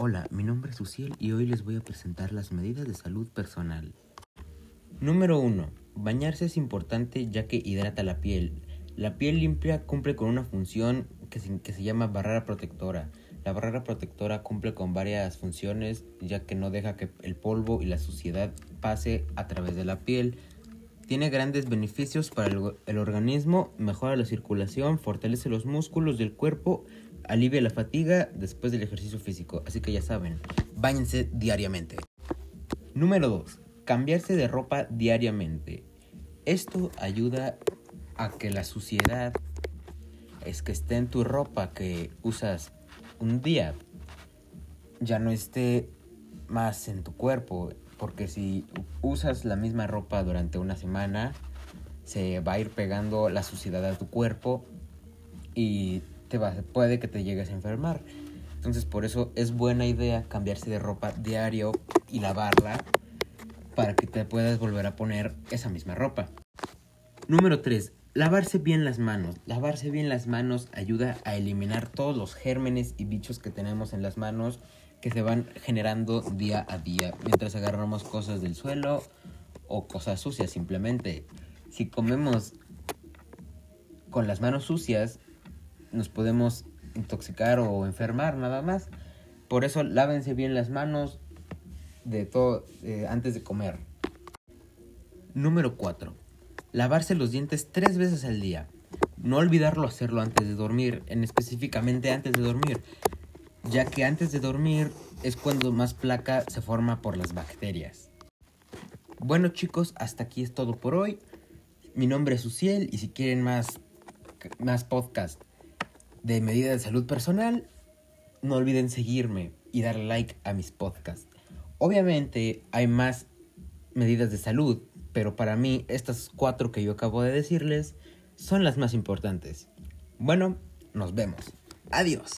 Hola, mi nombre es Uciel y hoy les voy a presentar las medidas de salud personal. Número 1. Bañarse es importante ya que hidrata la piel. La piel limpia cumple con una función que se, llama barrera protectora. La barrera protectora cumple con varias funciones ya que no deja que el polvo y la suciedad pase a través de la piel. Tiene grandes beneficios para el, el organismo, mejora la circulación, fortalece los músculos del cuerpo alivia la fatiga después del ejercicio físico. Así que ya saben, bañense diariamente. Número 2. Cambiarse de ropa diariamente. Esto ayuda a que la suciedad es que esté en tu ropa que usas un día ya no esté más en tu cuerpo. Porque si usas la misma ropa durante una semana, se va a ir pegando la suciedad a tu cuerpo y te puede que te llegues a enfermar. Entonces por eso es buena idea cambiarse de ropa diario y lavarla para que te puedas volver a poner esa misma ropa. Número 3. Lavarse bien las manos. Lavarse bien las manos ayuda a eliminar todos los gérmenes y bichos que tenemos en las manos que se van generando día a día mientras agarramos cosas del suelo o cosas sucias simplemente. Si comemos con las manos sucias, nos podemos intoxicar o enfermar nada más. Por eso lávense bien las manos de todo eh, antes de comer. Número 4. Lavarse los dientes tres veces al día. No olvidarlo hacerlo antes de dormir, en específicamente antes de dormir, ya que antes de dormir es cuando más placa se forma por las bacterias. Bueno chicos, hasta aquí es todo por hoy. Mi nombre es Uciel y si quieren más, más podcast de medida de salud personal, no olviden seguirme y darle like a mis podcasts. Obviamente hay más medidas de salud, pero para mí estas cuatro que yo acabo de decirles son las más importantes. Bueno, nos vemos. Adiós.